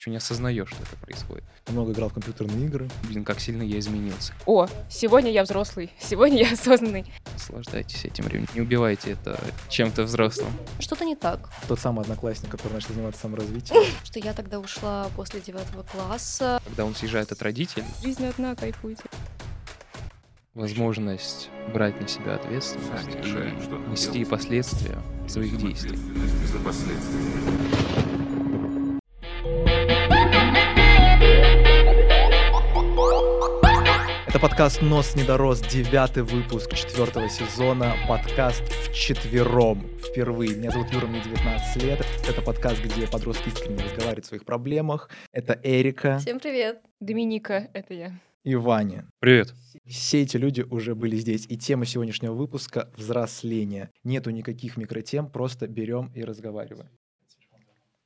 Еще не осознаешь, что это происходит. Много играл в компьютерные игры. Блин, как сильно я изменился. О, сегодня я взрослый, сегодня я осознанный. Наслаждайтесь этим временем. Не убивайте это чем-то взрослым. Что-то не так. Тот самый одноклассник, который начал заниматься саморазвитием. Что я тогда ушла после девятого класса. Когда он съезжает от родителей, Жизнь одна, кайфуйте. возможность брать на себя ответственность решаем, и нести делать. последствия своих действий. ответственность за последствия. Это подкаст «Нос не дорос», девятый выпуск четвертого сезона, подкаст в четвером впервые. Меня зовут Юра, мне 19 лет. Это подкаст, где подростки искренне разговаривают о своих проблемах. Это Эрика Всем привет. Доминика, это я. и Ваня. Привет. Все эти люди уже были здесь. И тема сегодняшнего выпуска — взросление. Нету никаких микротем, просто берем и разговариваем.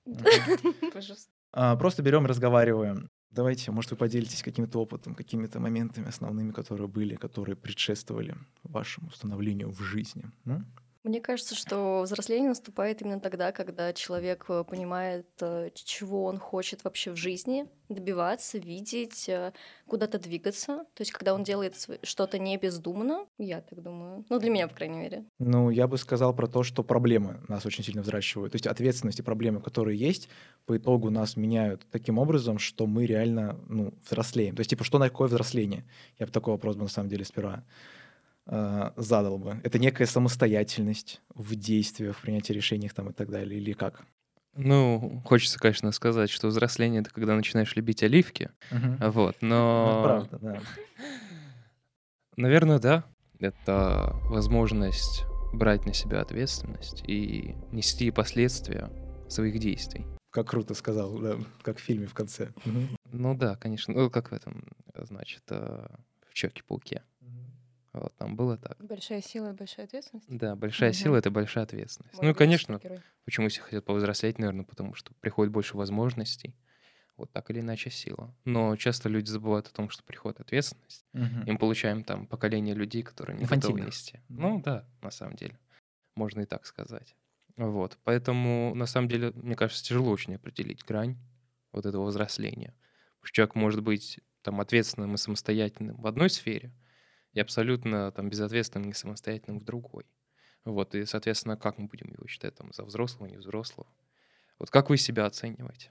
Пожалуйста. А, Просто берем и разговариваем. Давайте, может, вы поделитесь каким-то опытом, какими-то моментами основными, которые были, которые предшествовали вашему становлению в жизни. Ну? Мне кажется, что взросление наступает именно тогда, когда человек э, понимает, э, чего он хочет вообще в жизни, добиваться, видеть, э, куда-то двигаться. То есть, когда он делает что-то не бездумно, я так думаю. Ну, для меня, по крайней мере. Ну, я бы сказал про то, что проблемы нас очень сильно взращивают. То есть ответственность и проблемы, которые есть, по итогу нас меняют таким образом, что мы реально ну, взрослеем. То есть, типа, что такое взросление? Я бы такой вопрос бы на самом деле сперва задал бы. Это некая самостоятельность в действиях, в принятии решений там и так далее, или как? Ну, хочется, конечно, сказать, что взросление — это когда начинаешь любить оливки. Вот, Ну, но... это правда, да. Наверное, да. Это возможность брать на себя ответственность и нести последствия своих действий. Как круто сказал, да, как в фильме в конце. Ну да, конечно. Ну, как в этом, значит, э, в Чоке-пауке. Вот, там было так. Большая сила и большая ответственность. Да, большая Мгм. сила — это большая ответственность. Мой ну и, конечно, супергерой. почему все хотят повзрослеть, наверное, потому что приходит больше возможностей. Вот так или иначе сила. Но часто люди забывают о том, что приходит ответственность. Мгм. И мы получаем там поколение людей, которые не готовы нести. Ну да, на самом деле. Можно и так сказать. Вот. Поэтому, на самом деле, мне кажется, тяжело очень определить грань вот этого взросления. Потому что человек может быть там ответственным и самостоятельным в одной сфере, и абсолютно там безответственным и самостоятельным в другой. Вот, и, соответственно, как мы будем его считать там за взрослого, не взрослого? Вот как вы себя оцениваете?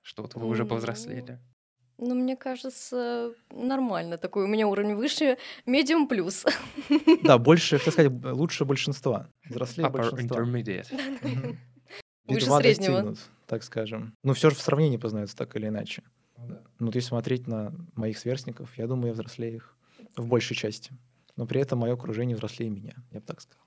Что вот вы уже Ну, повзрослели? Ну, мне кажется, нормально. Такой у меня уровень выше, медиум плюс. Да, больше, так сказать, лучше большинства. Взрослее Upper большинства. intermediate. Выше среднего. достигнут, так скажем. Но все же в сравнении познаются так или иначе. Ну, вот если смотреть на моих сверстников, я думаю, я взрослее их в большей части. Но при этом мое окружение взрослее меня, я бы так сказал.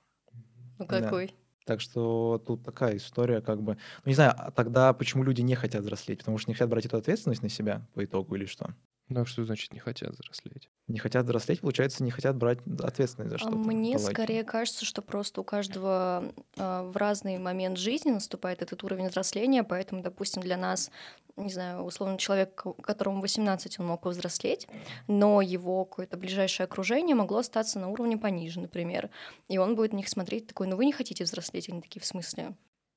Ну, Да. какой? Так что тут такая история, как бы... Ну, не знаю, а тогда почему люди не хотят взрослеть? Потому что не хотят брать эту ответственность на себя по итогу или что? Ну, а что значит не хотят взрослеть? Не хотят взрослеть, получается, не хотят брать ответственность за А что-то. Мне скорее кажется, что просто у каждого а, в разный момент жизни наступает этот уровень взросления, поэтому, допустим, для нас, не знаю, условно, человек, ко- которому 18, он мог повзрослеть, но его какое-то ближайшее окружение могло остаться на уровне пониже, например. И он будет на них смотреть такой, ну вы не хотите взрослеть, они такие, в смысле?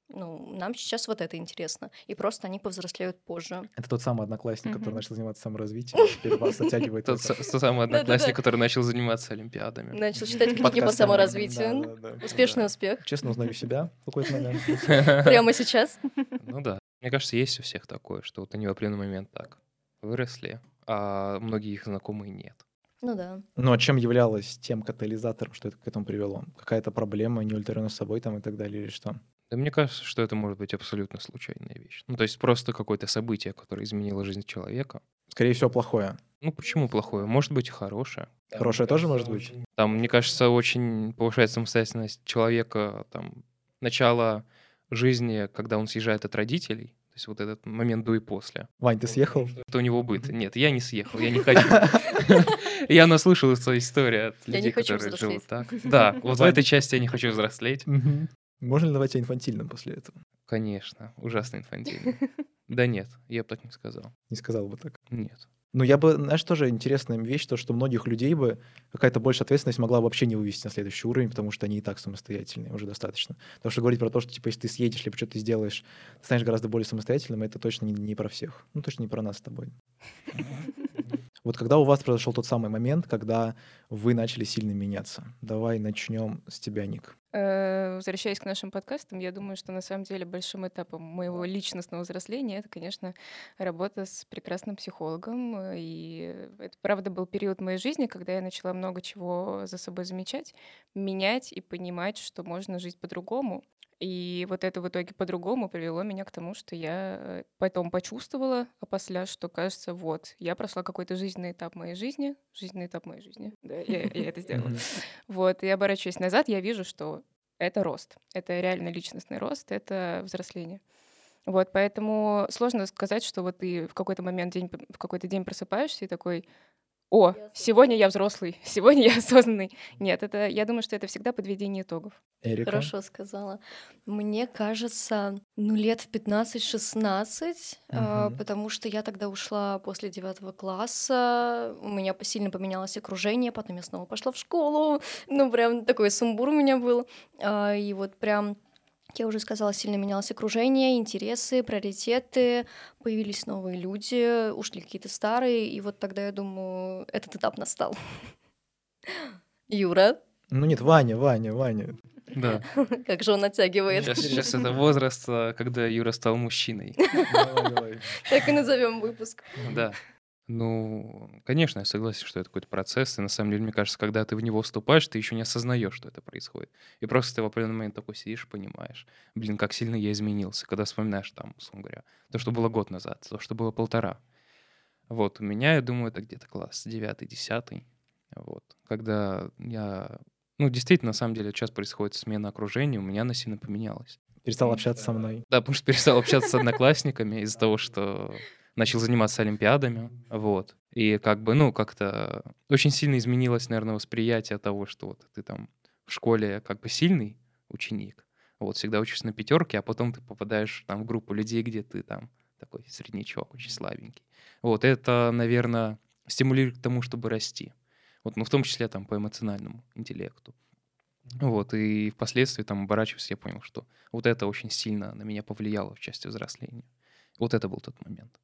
Ну, нам сейчас вот это интересно. И просто они повзрослеют позже. Это тот самый одноклассник, который Мгм. начал заниматься саморазвитием, теперь вас затягивает. в Тот, самый одноклассник, который начал заниматься олимпиадами. Начал читать книги по саморазвитию. Успешный успех. Честно узнаю себя в какой-то момент. Прямо сейчас. Ну да. Мне кажется, есть у всех такое, что вот они в определенный момент так выросли, а многие их знакомые нет. Ну да. Ну, а чем являлось тем катализатором, что это к этому привело? Какая-то проблема, неудовлетворенность собой там и так далее, или что? Да мне кажется, что это может быть абсолютно случайная вещь. Ну, то есть просто какое-то событие, которое изменило жизнь человека. Скорее всего, плохое. Ну, почему плохое? Может быть и хорошее. Хорошее тоже может быть? Там, мне кажется, очень повышает самостоятельность человека, там, начало жизни, когда он съезжает от родителей, то есть вот этот момент до и после. Вань, ты съехал? Это у него быт. Нет, я не съехал, я не хочу. Я наслышал свою историю от людей, которые живут так. Да, вот в этой части я не хочу взрослеть. Можно ли назвать тебя инфантильным после этого? Конечно, ужасно инфантильно. Да нет, я бы так не сказал. Не сказал бы так. Нет. Ну, я бы, знаешь, тоже интересная вещь, то, что многих людей бы какая-то большая ответственность могла вообще не вывести на следующий уровень, потому что они и так самостоятельные уже достаточно. Потому что говорить про то, что, типа, если ты съедешь, либо что-то сделаешь, ты станешь гораздо более самостоятельным, это точно не, не про всех. Ну, точно не про нас с тобой. Вот когда у вас произошел тот самый момент, когда вы начали сильно меняться? Давай начнем с тебя, Ник. Э, Возвращаясь к нашим подкастам, я думаю, что на самом деле большим этапом моего личностного взросления это, конечно, работа с прекрасным психологом. И это, правда, был период моей жизни, когда я начала много чего за собой замечать, менять и понимать, что можно жить по-другому. И вот это в итоге по-другому привело меня к тому, что я э, потом почувствовала, а после, что кажется, вот, я прошла какой-то жизненный этап моей жизни, жизненный этап моей жизни, да, я, я это сделала. Вот, и оборачиваясь назад, я вижу, что это рост, это реально личностный рост, это взросление. Вот, поэтому сложно сказать, что вот ты в какой-то момент, день, в какой-то день просыпаешься и такой, о, сегодня я взрослый, сегодня я осознанный. Нет, это, я думаю, что это всегда подведение итогов. Эрика? Хорошо сказала. Мне кажется, ну, лет в 15-16, а, Мгм. потому что я тогда ушла после девятого класса, у меня сильно поменялось окружение, потом я снова пошла в школу, ну, прям такой сумбур у меня был, А, и вот прям как я уже сказала, сильно менялось окружение, интересы, приоритеты, появились новые люди, ушли какие-то старые, и вот тогда, я думаю, этот этап настал. Юра, Ну нет, Ваня, Ваня, Ваня. Да. как же он оттягивает. Сейчас, сейчас это возраст, а, когда Юра стал мужчиной. Давай, давай. Так и назовем выпуск. Да. Ну, конечно, я согласен, что это какой-то процесс. И на самом деле, мне кажется, когда ты в него вступаешь, ты еще не осознаешь, что это происходит. И просто ты в определенный момент такой сидишь, понимаешь, блин, как сильно я изменился. Когда вспоминаешь там, условно говоря, то, что было год назад, то, что было полтора. Вот, у меня, я думаю, это где-то класс девятый, десятый. Вот, когда я... Ну, действительно, на самом деле, сейчас происходит смена окружения, у меня она сильно поменялась. Перестал общаться со мной. Да, потому что перестал общаться с одноклассниками из-за того, что начал заниматься олимпиадами, вот. И как бы, ну, как-то очень сильно изменилось, наверное, восприятие того, что вот ты там в школе как бы сильный ученик, вот, всегда учишься на пятерке, а потом ты попадаешь там в группу людей, где ты там такой среднячок, очень слабенький. Вот, это, наверное, стимулирует к тому, чтобы расти. Вот, ну, в том числе там по эмоциональному интеллекту. Вот, и впоследствии там оборачиваясь, я понял, что вот это очень сильно на меня повлияло в части взросления. Вот это был тот момент.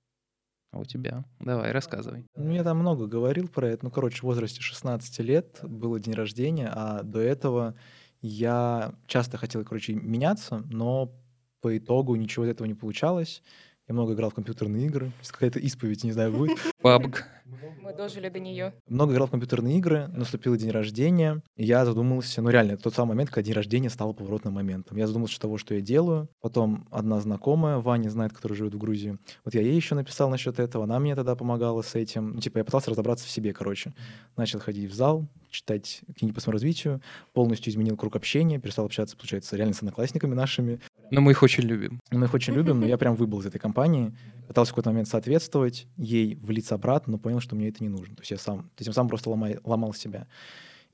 А у тебя? Давай, рассказывай. Ну, я там много говорил про это. Ну, короче, в возрасте 16 лет было день рождения, а до этого я часто хотел, короче, меняться, но по итогу ничего из этого не получалось. Я много играл в компьютерные игры. Сейчас Какая-то исповедь, не знаю, будет. Пабг. Мы дожили до нее. Много играл в компьютерные игры, наступил день рождения, и я задумался, ну реально, это тот самый момент, когда день рождения стал поворотным моментом. Я задумался, что того, что я делаю. Потом одна знакомая, Ваня знает, которая живет в Грузии. Вот я ей еще написал насчет этого, она мне тогда помогала с этим. Ну, типа, я пытался разобраться в себе, короче. Начал ходить в зал, читать книги по саморазвитию, полностью изменил круг общения, перестал общаться, получается, реально с одноклассниками нашими. Но мы их очень любим. Мы их очень любим, но я прям выбыл из этой компании, пытался в какой-то момент соответствовать, ей влиться обратно, но понял, что мне это не нужно. То есть я сам, то есть я сам просто ломай- ломал себя.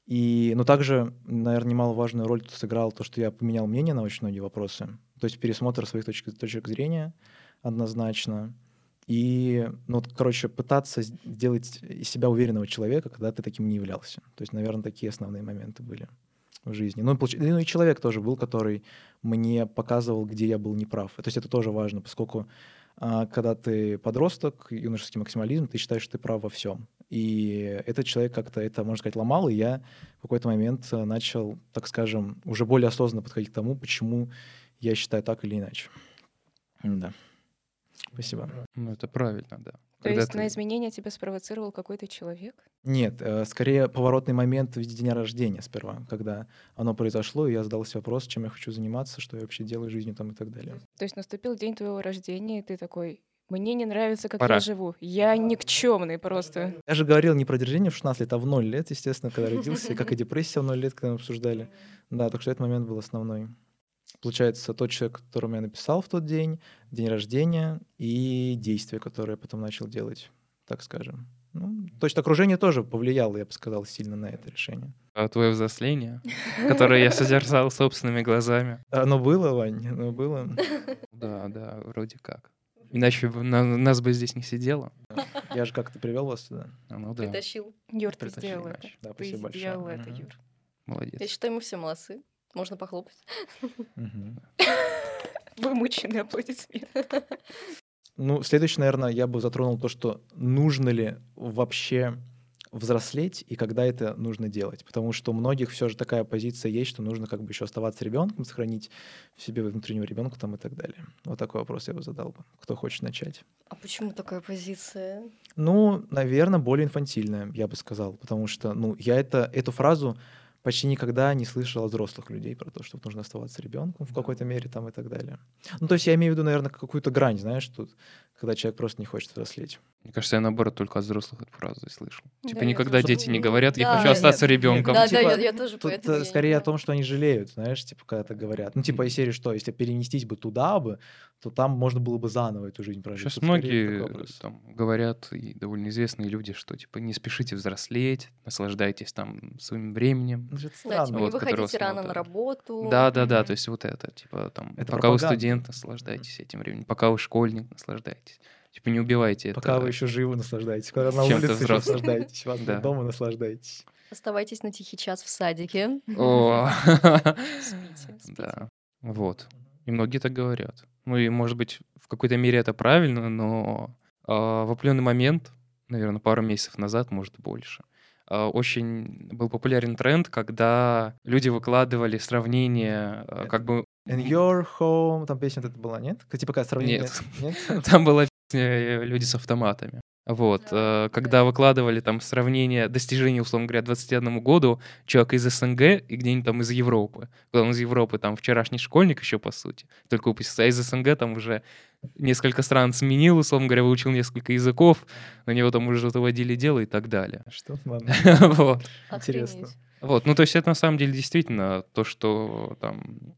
И, но также, наверное, немаловажную роль тут сыграл то, что я поменял мнение на очень многие вопросы. То есть пересмотр своих точек, точек зрения однозначно. И, ну, вот, короче, пытаться сделать из себя уверенного человека, когда ты таким не являлся. То есть, наверное, такие основные моменты были в жизни. Ну, получ- ну и человек тоже был, который мне показывал, где я был неправ. То есть это тоже важно, поскольку а, когда ты подросток, юношеский максимализм, ты считаешь, что ты прав во всем. И этот человек как-то это, можно сказать, ломал, и я в какой-то момент э, начал, так скажем, уже более осознанно подходить к тому, почему я считаю так или иначе. Да. Спасибо. Ну, это правильно, да. То есть ты- на изменения тебя спровоцировал какой-то человек? Нет, э, скорее поворотный момент в виде дня рождения сперва, когда оно произошло, и я задался вопрос, чем я хочу заниматься, что я вообще делаю жизнью там и так далее. То есть наступил день твоего рождения, и ты такой, мне не нравится, как Пора. я живу. Я никчемный просто. Я же говорил не про держение в 16 лет, а в 0 лет, естественно, когда родился, как и депрессия в 0 лет, когда мы обсуждали. Да, так что этот момент был основной. Получается, тот человек, которому я написал в тот день, день рождения и действия, которые я потом начал делать, так скажем. Ну, то есть окружение тоже повлияло, я бы сказал, сильно на это решение. А твое взросление, которое я созерцал собственными глазами. Оно было, Вань, оно было. Да, да, вроде как. Иначе на- нас бы здесь не сидело. Я же как-то привел вас сюда. Ну да, Притащил. Юр, ты сделал это. Да, Ты спасибо большое. сделал это. Юр. молодец. Я считаю, мы все молодцы. Можно похлопать. Вымученный аплодисмент. Ну, следующее, наверное, я бы затронул то, что нужно ли вообще взрослеть и когда это нужно делать. Потому что у многих все же такая позиция есть, что нужно как бы еще оставаться ребенком, сохранить в себе внутреннего ребенка там и так далее. Вот такой вопрос я бы задал бы. Кто хочет начать? А почему такая позиция? Ну, наверное, более инфантильная, я бы сказал. Потому что, ну, я это, эту фразу почти никогда не слышал от взрослых людей про то, что нужно оставаться ребенком в какой-то мере там и так далее. Ну, то есть я имею в виду, наверное, какую-то грань, знаешь, тут, когда человек просто не хочет взрослеть. Мне кажется, я наоборот только от взрослых эту фразу и слышал. Да, Типа я никогда тоже. дети не говорят, я Да, хочу нет, остаться нет, ребенком. Да, да, типа, я, я тоже Тут поэтому э, я скорее о знаю. том, что они жалеют, знаешь, типа, когда это говорят. Ну, типа, из серии что, если перенестись бы туда бы, то там можно было бы заново эту жизнь прожить. Сейчас Тут многие образ. там говорят, и довольно известные люди, что типа не спешите взрослеть, наслаждайтесь там своим временем. Ну, это Да, странно. типа, Вот, не выходите рано смотрит. на работу. Да, да, да, то есть вот это, типа там, Это пока вы пропаганда. студент, наслаждайтесь этим временем, пока вы школьник, наслаждайтесь. Типа не убивайте это. Пока вы еще живы, наслаждайтесь. Когда на улице взрослым. наслаждайтесь. Вас Да. дома наслаждайтесь. Оставайтесь на тихий час в садике. О, Спите, спите. Да, вот. И многие так говорят. Ну и, может быть, в какой-то мере это правильно, но а, в определенный момент, наверное, пару месяцев назад, может, больше, а, очень был популярен тренд, когда люди выкладывали сравнение, а, как бы... In your home, там песня вот эта была, нет? Как- Типа какая сравнение? Нет. Нет? Там была песня э, «Люди с автоматами». Вот, э, когда выкладывали там сравнение достижений, условно говоря, 21 году человека из СНГ и где-нибудь там из Европы. Когда он из Европы, там, вчерашний школьник еще, по сути, только выпустился, а из СНГ там уже несколько стран сменил, условно говоря, выучил несколько языков, на него там уже заводили дело и так далее. Что? Ладно. Вот. Интересно. Вот, ну то есть это на самом деле действительно то, что там,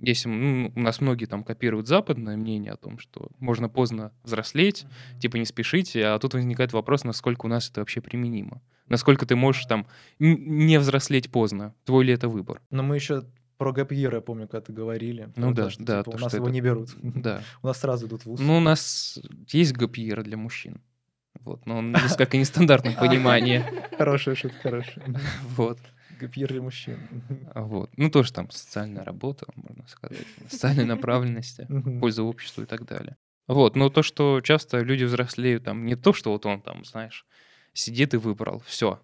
если ну, у нас многие там копируют западное мнение о том, что можно поздно взрослеть, типа не спешите, а тут возникает вопрос, насколько у нас это вообще применимо. Насколько ты можешь там не взрослеть поздно, твой ли это выбор. Но мы еще про гэп я помню, когда говорили. Ну да, что, да, типа, то, у нас его это- не берут. Да. У нас сразу идут в ВУЗ. Ну, у нас есть гапьера для мужчин. Вот, но он несколько нестандартном понимании. Хорошая шутка, хорошая. Вот. Для мужчин. А Вот. Ну, тоже там социальная работа, можно сказать, социальной направленности. Мгм. пользу обществу и так далее. Вот, но то, что часто люди взрослеют, там, не то, что вот он там, знаешь, сидит и выбрал, все,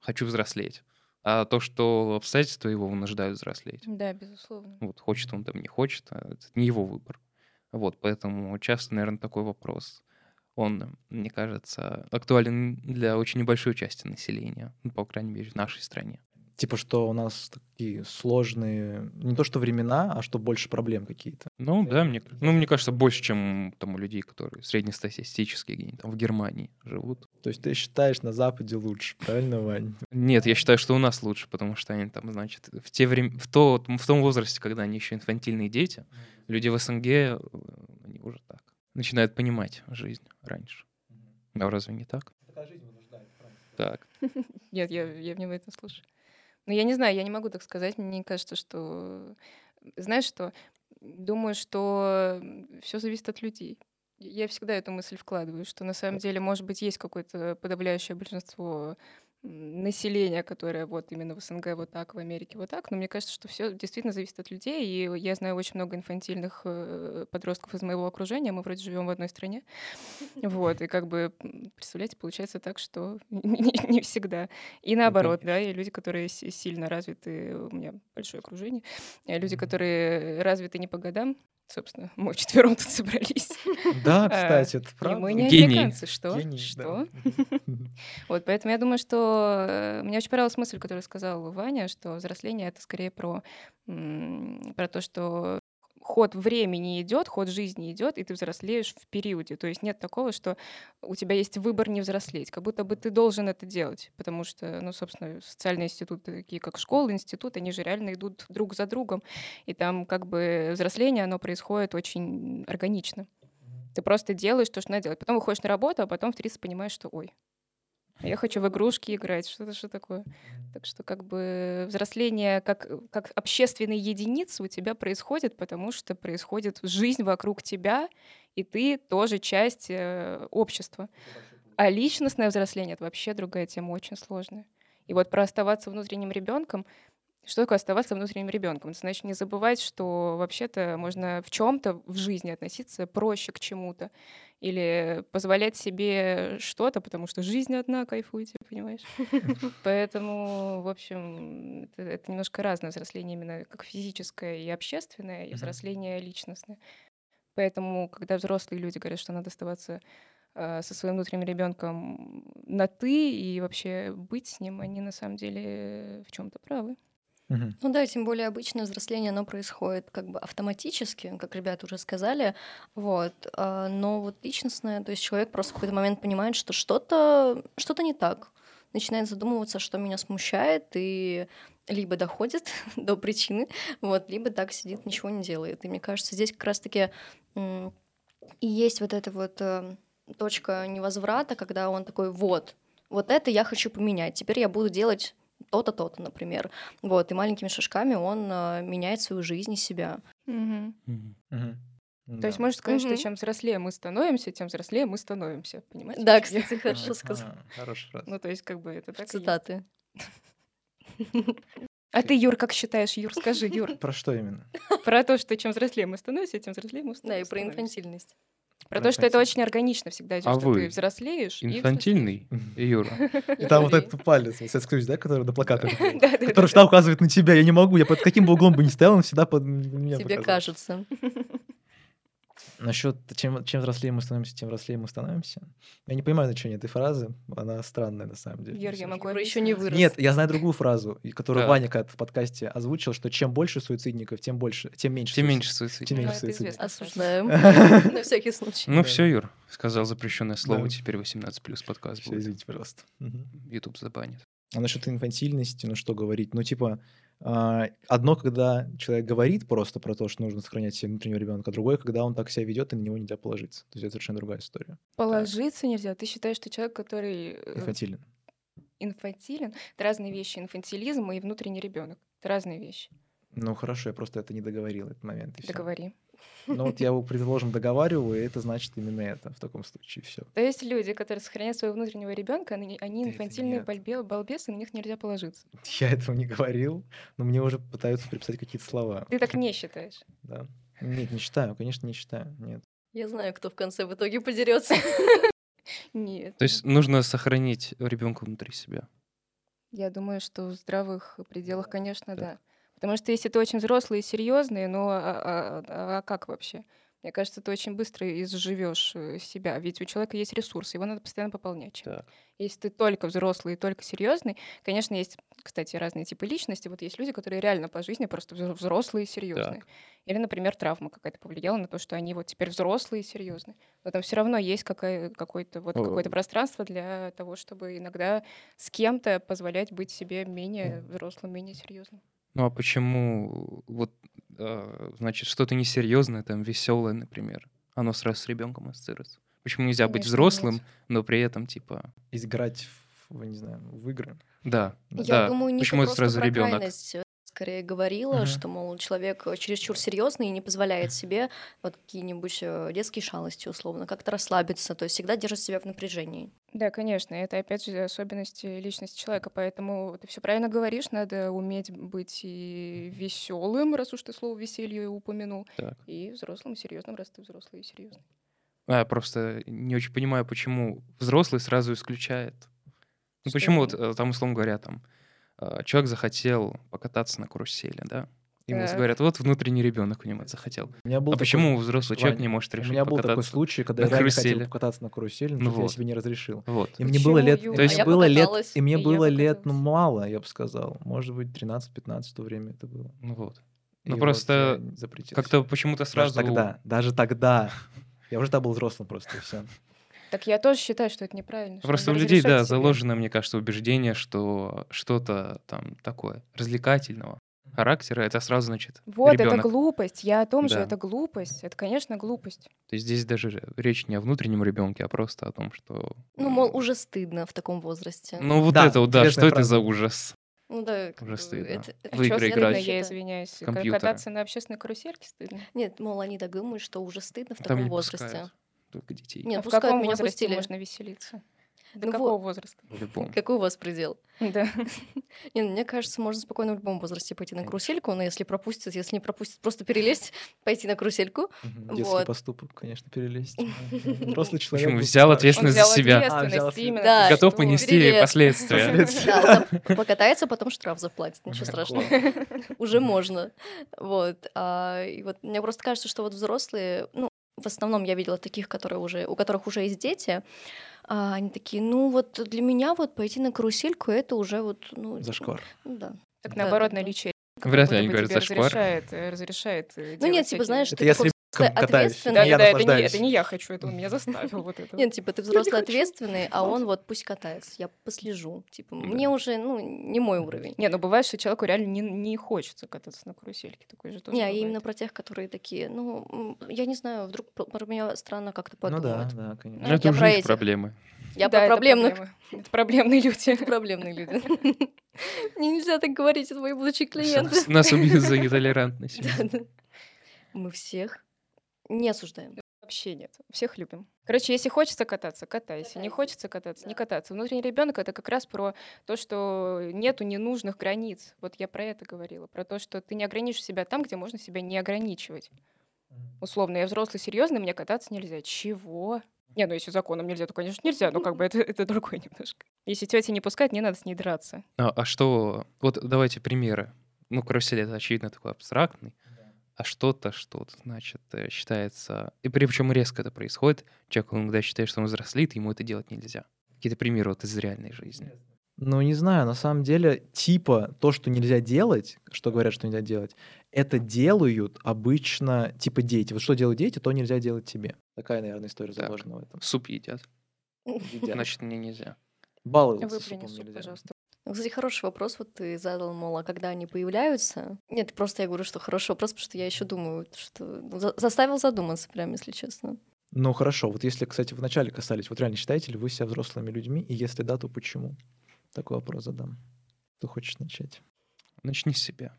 хочу взрослеть, а то, что обстоятельства его вынуждают взрослеть. Да, безусловно. Вот, хочет он там, не хочет, а это не его выбор. Вот, поэтому часто, наверное, такой вопрос, он, мне кажется, актуален для очень небольшой части населения, ну, по крайней мере, в нашей стране. Типа, что у нас такие сложные, не то что времена, а что больше проблем какие-то. Ну, да, мне, ну, мне кажется, больше, чем там у людей, которые среднестатистически где-нибудь там в Германии живут. То есть ты считаешь на Западе лучше, правильно, Вань? Нет, я считаю, что у нас лучше, потому что они там, значит, в те время, в, то, в том возрасте, когда они еще инфантильные дети, люди в СНГ, э, они уже так начинают понимать жизнь раньше. А разве не так? Так. Нет, я, я внимательно слушаю. Ну, я не знаю, я не могу так сказать. Мне кажется, что... Знаешь что? Думаю, что все зависит от людей. Я всегда эту мысль вкладываю, что на самом деле, может быть, есть какое-то подавляющее большинство населения, которое вот именно в СНГ вот так, в Америке вот так, но мне кажется, что все действительно зависит от людей, и я знаю очень много инфантильных э, подростков из моего окружения, мы вроде живем в одной стране, вот, и как бы, представляете, получается так, что не, не всегда. И наоборот, да, и люди, которые си- сильно развиты, у меня большое окружение, э, люди, которые развиты не по годам, собственно, мы вчетвером тут собрались. Да, кстати, это И правда. мы не Гений. американцы, что? Гений, Что? да. Вот, поэтому я думаю, что э, мне очень понравилась мысль, которую сказал Ваня, что взросление это скорее про, про то, что ход времени идет, ход жизни идет, и ты взрослеешь в периоде. То есть нет такого, что у тебя есть выбор не взрослеть, как будто бы ты должен это делать, потому что, ну, собственно, социальные институты, такие как школы, институты, они же реально идут друг за другом, и там как бы взросление, оно происходит очень органично. Ты просто делаешь то, что надо делать. Потом выходишь на работу, а потом в 30 понимаешь, что ой, я хочу в игрушки играть, что-то что такое. Так что как бы взросление как, как общественной единицы у тебя происходит, потому что происходит жизнь вокруг тебя, и ты тоже часть э, общества. А личностное взросление — это вообще другая тема, очень сложная. И вот про оставаться внутренним ребенком что такое оставаться внутренним ребенком? Это значит не забывать, что вообще-то можно в чем-то в жизни относиться проще к чему-то или позволять себе что-то, потому что жизнь одна, кайфуйте, понимаешь? Поэтому, в общем, это, это немножко разное взросление именно как физическое и общественное, и взросление личностное. Поэтому, когда взрослые люди говорят, что надо оставаться э, со своим внутренним ребенком на ты и вообще быть с ним, они на самом деле в чем-то правы. Ну да, тем более обычное взросление, оно происходит как бы автоматически, как ребята уже сказали, вот. а, Но вот личностное, то есть человек просто в какой-то момент понимает, что что-то что не так, начинает задумываться, что меня смущает, и либо доходит до причины, вот, либо так сидит, ничего не делает. И мне кажется, здесь как раз-таки и есть вот эта вот э, точка невозврата, когда он такой, вот, вот это я хочу поменять, теперь я буду делать то-то, то-то, например. Вот, и маленькими шажками он э, меняет свою жизнь и себя. То есть можно сказать, что чем взрослее мы становимся, тем взрослее мы становимся. Понимаете? Да, кстати, хорошо сказал. Хорошая фраза. Ну, то есть, как бы это так. Цитаты. А ты, Юр, как считаешь, Юр, скажи, Юр, Про что именно? про то, что чем взрослее мы становимся, тем взрослее мы Да, и про становимся. инфантильность. Про то, что это очень органично всегда идет, А что вы ты взрослеешь. и Инфантильный, Юра. И там вот этот палец, Советский Союз, да, который на плакатах, который да, всегда указывает на тебя. Я не могу, я под каким бы углом бы ни стоял, он всегда под меня Тебе кажется. Насчет чем, чем взрослее мы становимся, тем взрослее мы становимся. Я не понимаю значения этой фразы. Она странная на самом деле. Юр, я могу Юра еще не вырос. Нет, я знаю другую фразу, которую Так. Ваня когда в подкасте озвучил, что чем больше суицидников, тем больше, тем меньше. Тем суицидников. меньше Тем суицидов. Ну, меньше кстати. Осуждаем. На всякий случай. Ну Да. все, Юр, сказал запрещенное слово, Да. теперь 18 плюс подкаст будет. извините, пожалуйста. YouTube забанит. А насчет инфантильности, ну что говорить? Ну, типа, одно, когда человек говорит просто про то, что нужно сохранять себе внутреннего ребенка, другое, когда он так себя ведет, и на него нельзя положиться. То есть это совершенно другая история. Положиться нельзя. Ты считаешь, что человек, который э, Инфантилен. инфантилен, это разные вещи. Инфантилизм и внутренний ребенок. Это разные вещи. Ну, хорошо, я просто это не договорил, этот момент. и всё. Ну, вот я его, предположим, договариваю, и это значит именно это в таком случае. Все. То есть люди, которые сохраняют своего внутреннего ребенка, они, они Да это инфантильные бальбе- балбесы, на них нельзя положиться. Я этого не говорил, но мне уже пытаются приписать какие-то слова. Ты так не считаешь. Да. Нет, не считаю, конечно, не считаю. Нет. Я знаю, кто в конце в итоге подерется. Нет. То есть нужно сохранить ребенка внутри себя. Я думаю, что в здравых пределах, конечно, Так. да. Потому что если ты очень взрослый и серьезный, ну а, а- а- а как вообще? Мне кажется, ты очень быстро изживешь э, себя. Ведь у человека есть ресурс, его надо постоянно пополнять. Так. Если ты только взрослый и только серьезный, конечно, есть, кстати, разные типы личности. Вот есть люди, которые реально по жизни просто взро- взрослые и серьезные. Или, например, травма какая-то повлияла на то, что они вот теперь взрослые и серьезные. Но там все равно есть какая- какое-то вот какое-то пространство для того, чтобы иногда с кем-то позволять быть себе менее взрослым, менее серьезным. Ну а почему вот, а, значит, что-то несерьезное, там, веселое, например, оно сразу с ребенком ассоциируется? Почему нельзя быть Конечно, взрослым, нет. но при этом, типа, Играть в, не знаю, в игры. да, Я да. думаю, Ника Почему это сразу ребенок? Скорее говорила, Мгм. что, мол, человек чересчур серьезный и не позволяет себе вот какие-нибудь э, детские шалости, условно, как-то расслабиться, то есть всегда держит себя в напряжении. Да, конечно, это опять же особенности личности человека, поэтому ты все правильно говоришь, надо уметь быть и веселым, раз уж ты слово веселье упомянул, Так. и взрослым, и серьезным, раз ты взрослый и серьезный. А, я просто не очень понимаю, почему взрослый сразу исключает. Ну Что почему вот э, там, условно говоря, там человек захотел покататься на карусели, да? Ему Так. говорят, вот внутренний ребенок у него захотел. У меня был а такой- почему взрослый человек Вань, не может У решить меня был такой случай, когда я реально хотел покататься на карусели, но Ну что-то я вот. себе не разрешил. Вот. И мне было лет, То есть- было лет, и мне и было лет, ну, мало, я бы сказал. Может быть, 13-15 в то время это было. Ну вот. Ну вот просто запретил Как-то почему-то Даже сразу... тогда, даже тогда. Я уже тогда был взрослым просто, и все. Так я тоже считаю, что это неправильно. что Просто у людей, да, себе. заложено, мне кажется, убеждение, что что-то там такое развлекательного характера, это сразу значит Вот, ребенок. это глупость. Я о том же, Да. это глупость. Это, конечно, глупость. То есть здесь даже речь не о внутреннем ребенке, а просто о том, что... Ну, мол, уже стыдно в таком возрасте. Ну вот Да, это вот, да, что это фраза. за ужас? Ну да, как Уже стыдно. это- это В Чё игры стыдно, я извиняюсь. К- Компьютеры. Кататься на общественной карусельке стыдно. Нет, мол, они так думают, что уже стыдно в Там таком возрасте. пускают только детей. Нет, а в каком меня возрасте пустили. можно веселиться? До Ну какого вот. возраста? В любом. Какой у вас предел? Да. Не, ну, мне кажется, можно спокойно в любом возрасте пойти на карусельку, но если пропустят, если не пропустят, просто перелезть, пойти на карусельку. Детский Вот. поступок, конечно, перелезть. Взрослый человек. Почему? Взял ответственность взял себя. А, взял ответственность. Да. Готов понести Привет. последствия. Да, за- покатается, потом штраф заплатит, ничего страшного. Уже можно. Вот. а, И вот мне просто кажется, что вот взрослые, ну, в основном я видела таких, которые уже, у которых уже есть дети, а, они такие, ну вот для меня вот пойти на карусельку это уже вот, ну, Зашквар. ну да. Так Да, наоборот, да, наличие Вряд ли они говорят зашквар. разрешает, э, разрешает э, Ну нет, типа, знаешь, Это ты я такой с ребенком катаюсь. Да, я да, это не, это не я хочу, это он меня заставил вот это. Нет, типа ты взрослый ответственный, а он вот пусть катается, я послежу. Типа, мне уже, ну, не мой уровень. Не, ну бывает, что человеку реально не, не хочется кататься на карусельке. Такое же тоже Не, а именно про тех, которые такие, ну, я не знаю, вдруг про, меня странно как-то Ну да, подумают. да, Ну, конечно. Я Это уже их проблемы. Я Да, про это проблемных. Это проблемные люди. Это проблемные люди. Мне нельзя так говорить, это мои будущие клиенты. Нас- Нас убьют за нетолерантность. Мы всех не осуждаем. Вообще нет. Всех любим. Короче, если хочется кататься, катайся. Не хочется кататься, не кататься. Внутренний ребенок это как раз про то, что нету ненужных границ. Вот я про это говорила. Про то, что ты не ограничишь себя там, где можно себя не ограничивать. Условно, я взрослый, серьезный, мне кататься нельзя. Чего? Не, ну если законом нельзя, то, конечно, нельзя, но как бы это, это другое немножко. Если тетя не пускает, не надо с ней драться. А, а что... Вот давайте примеры. Ну, карусель это, очевидно, такой абстрактный. А что-то, что-то, значит, э, считается... И причем резко это происходит. Человек, он, когда считает, что он взрослеет, ему это делать нельзя. Какие-то примеры вот из реальной жизни. Ну, не знаю, на самом деле, типа, то, что нельзя делать, что говорят, что нельзя делать, это делают обычно, типа, дети. Вот что делают дети, то нельзя делать тебе. Такая, наверное, история Так. заложена в этом. Суп едят. Едят. Значит, мне нельзя. Баловаться Выплюни супом суп, нельзя. пожалуйста. Ну, Кстати, хороший вопрос вот ты задал, мол, а когда они появляются? Нет, просто я говорю, что хороший вопрос, потому что я еще думаю, что ну, за- заставил задуматься, прям, если честно. Ну, хорошо. Вот если, кстати, вначале касались, вот реально считаете ли вы себя взрослыми людьми? И если да, то почему? Такой вопрос задам. Кто хочет начать? Начни с себя.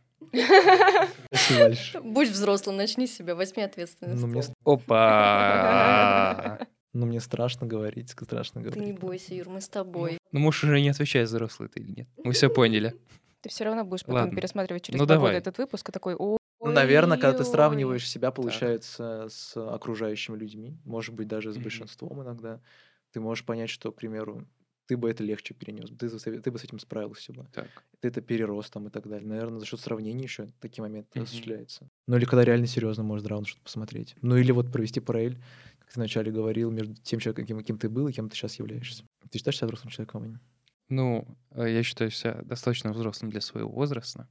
Будь взрослым, начни с себя, возьми ответственность. Ну, мне, Опа! ну, мне страшно говорить, страшно Ты говорить. не бойся, Юр, мы с тобой. Ну, можешь уже не отвечать, взрослый ты или нет. Мы все поняли. Ты все равно будешь потом Ладно. пересматривать через Ну, два года этот выпуск и такой, о, Ну, наверное, когда ты сравниваешь себя, получается, с окружающими людьми, может быть, даже с Мгм. большинством иногда, ты можешь понять, что, к примеру, ты бы это легче перенес, ты, ты бы с этим справился бы, Так. ты это перерос там и так далее. Наверное, за счет сравнения еще такие моменты Мгм. осуществляются. Ну или когда реально серьезно можно равно что-то посмотреть. Ну или вот провести параллель, ты вначале говорил, между тем человеком, кем, кем ты был и кем ты сейчас являешься. Ты считаешь себя взрослым человеком? Ну, э, я считаю себя достаточно взрослым для своего возраста,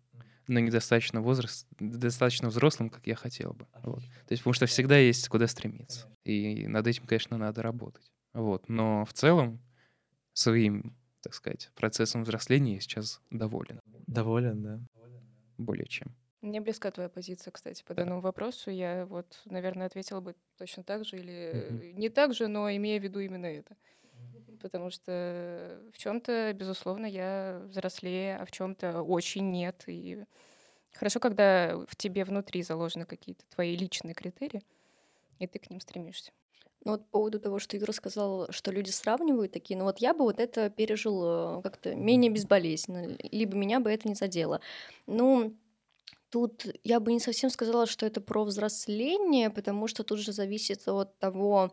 но недостаточно возраст, достаточно взрослым, как я хотел бы. Вот. То есть, потому что всегда есть куда стремиться. И над этим, конечно, надо работать. Вот. Но в целом своим, так сказать, процессом взросления я сейчас доволен. Доволен, да. Более чем. Мне близка твоя позиция, кстати, по данному вопросу. Я вот, наверное, ответила бы точно так же или э, не так же, но имея в виду именно это. Потому что в чем-то, безусловно, я взрослее, а в чем-то очень нет. И хорошо, когда в тебе внутри заложены какие-то твои личные критерии, и ты к ним стремишься. Ну вот по поводу того, что Юра сказал, что люди сравнивают такие, ну вот я бы вот это пережил э, как-то менее безболезненно, либо меня бы это не задело. Ну, тут я бы не совсем сказала, что это про взросление, потому что тут же зависит от того,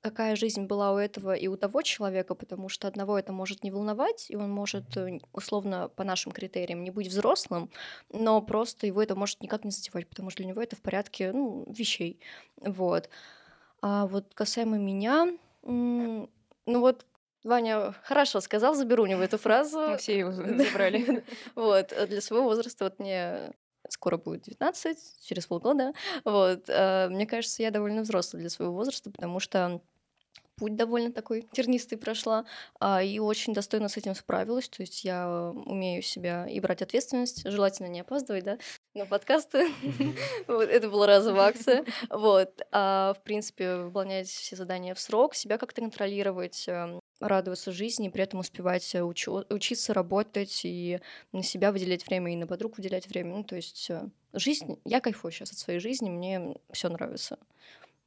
какая жизнь была у этого и у того человека, потому что одного это может не волновать, и он может, э, условно, по нашим критериям, не быть взрослым, но просто его это может никак не задевать, потому что для него это в порядке ну, вещей. Вот. А вот касаемо меня, ну вот Ваня хорошо сказал, заберу у него эту фразу. Мы все его забрали. Вот, э, для своего возраста вот мне скоро будет 19, через полгода. Вот, э, мне кажется, я довольно взрослая для своего возраста, потому что путь довольно такой тернистый прошла, а, и очень достойно с этим справилась. То есть я умею себя и брать ответственность, желательно не опаздывать, да, на подкасты. Вот, это была разовая акция. Вот, а, в принципе, выполнять все задания в срок, себя как-то контролировать, эм, радоваться жизни, при этом успевать э, учё- учиться, работать и на себя выделять время и на подруг выделять время. Ну, то есть э, жизнь, я кайфую сейчас от своей жизни, мне все нравится.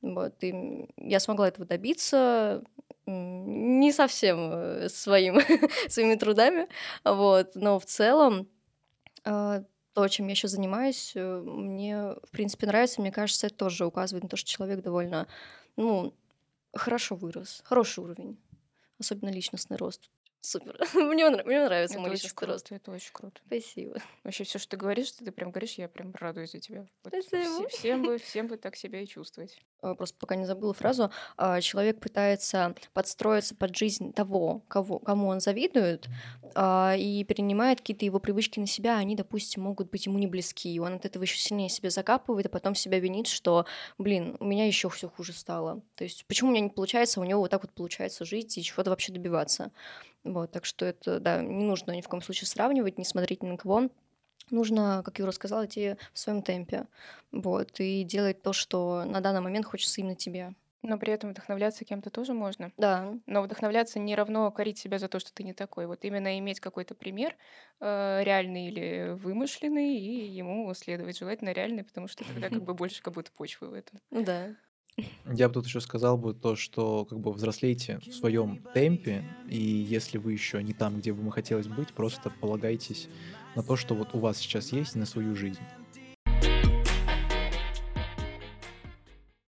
Вот, и я смогла этого добиться, не совсем э, своим, своими трудами, вот, но в целом то, чем я сейчас занимаюсь, мне, в принципе, нравится. Мне кажется, это тоже указывает на то, что человек довольно, ну, хорошо вырос, хороший уровень, особенно личностный рост. Супер. Мне, мне нравится Это мой очень личностный рост. круто, это очень круто. Спасибо. Вообще все, что ты говоришь, что ты прям говоришь, я прям радуюсь за тебя. Вот Спасибо. все- всем бы, всем бы так себя и чувствовать. А, Просто пока не забыла фразу. а, Человек пытается подстроиться под жизнь того, кого, кому он завидует, а, и перенимает какие-то его привычки на себя, они, допустим, могут быть ему не близки. И он от этого еще сильнее себя закапывает, а потом себя винит, что, блин, у меня еще все хуже стало. То есть, почему у меня не получается, у него вот так вот получается жить и чего-то вообще добиваться. Вот, так что это, да, не нужно ни в коем случае сравнивать, не смотреть ни на кого. Нужно, как Юра сказала, идти в своем темпе. Вот, и делать то, что на данный момент хочется именно тебе. Но при этом вдохновляться кем-то тоже можно. Да, Но вдохновляться не равно корить себя за то, что ты не такой. Вот именно иметь какой-то пример, э, реальный или вымышленный, и ему следовать желательно реальный, потому что тогда как бы больше как будто почвы в этом. ну да. Я бы тут еще сказал бы то, что как бы взрослейте в своем темпе, и если вы еще не там, где бы мы хотелось быть, просто полагайтесь на то, что вот у вас сейчас есть, на свою жизнь.